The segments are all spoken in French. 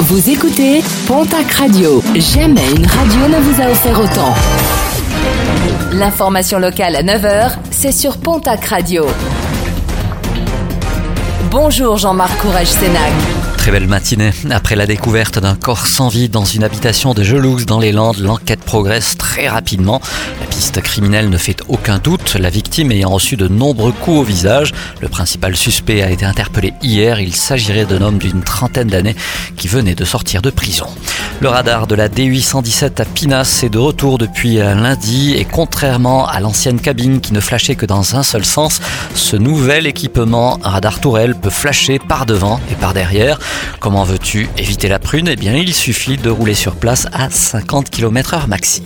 Vous écoutez Pontac Radio. Jamais une radio ne vous a offert autant. L'information locale à 9h, c'est sur Pontac Radio. Bonjour Jean-Marc Courage Sénac. Très belle matinée. Après la découverte d'un corps sans vie dans une habitation de Geloux dans les Landes, l'enquête progresse très rapidement. Piste criminelle ne fait aucun doute, la victime ayant reçu de nombreux coups au visage. Le principal suspect a été interpellé hier. Il s'agirait d'un homme d'une trentaine d'années qui venait de sortir de prison. Le radar de la D817 à Pinas est de retour depuis lundi et contrairement à l'ancienne cabine qui ne flashait que dans un seul sens, ce nouvel équipement radar tourelle peut flasher par devant et par derrière. Comment veux-tu éviter la prune? Eh bien, il suffit de rouler sur place à 50 km h maxi.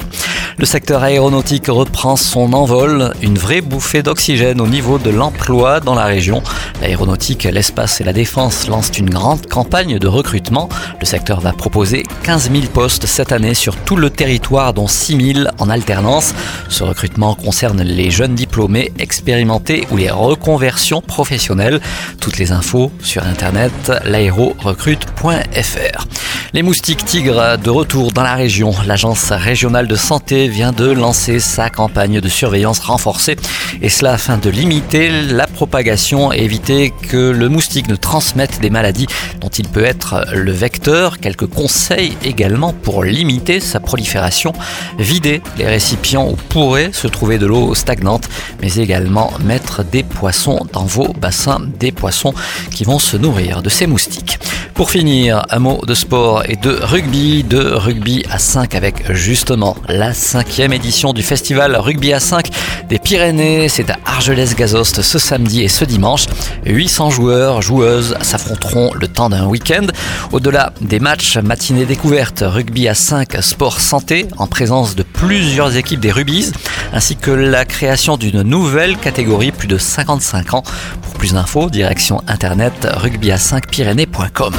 Le secteur aéronautique reprend son envol, une vraie bouffée d'oxygène au niveau de l'emploi dans la région. L'aéronautique, l'espace et la défense lancent une grande campagne de recrutement. Le secteur va proposer 15 000 postes cette année sur tout le territoire, dont 6 000 en alternance. Ce recrutement concerne les jeunes diplômés, expérimentés ou les reconversions professionnelles. Toutes les infos sur internet, l'aérorecrute.fr. Les moustiques tigres de retour dans la région. L'agence régionale de santé vient de lancer sa campagne de surveillance renforcée et cela afin de limiter la propagation et éviter que le moustique ne transmette des maladies dont il peut être le vecteur. Quelques conseils également pour limiter sa prolifération. Vider les récipients où pourrait se trouver de l'eau stagnante, mais également mettre des poissons dans vos bassins, des poissons qui vont se nourrir de ces moustiques. Pour finir, un mot de sport et de rugby, de rugby à 5 avec justement la cinquième édition du festival Rugby à 5 des Pyrénées. C'est à Argelès-Gazost ce samedi et ce dimanche. 800 joueurs, joueuses s'affronteront le temps d'un week-end. Au-delà des matchs matinée découverte, rugby à 5 sport santé en présence de plusieurs équipes des Rubies ainsi que la création d'une nouvelle catégorie plus de 55 ans. Pour plus d'infos, direction internet rugby à 5 pyrénées.com.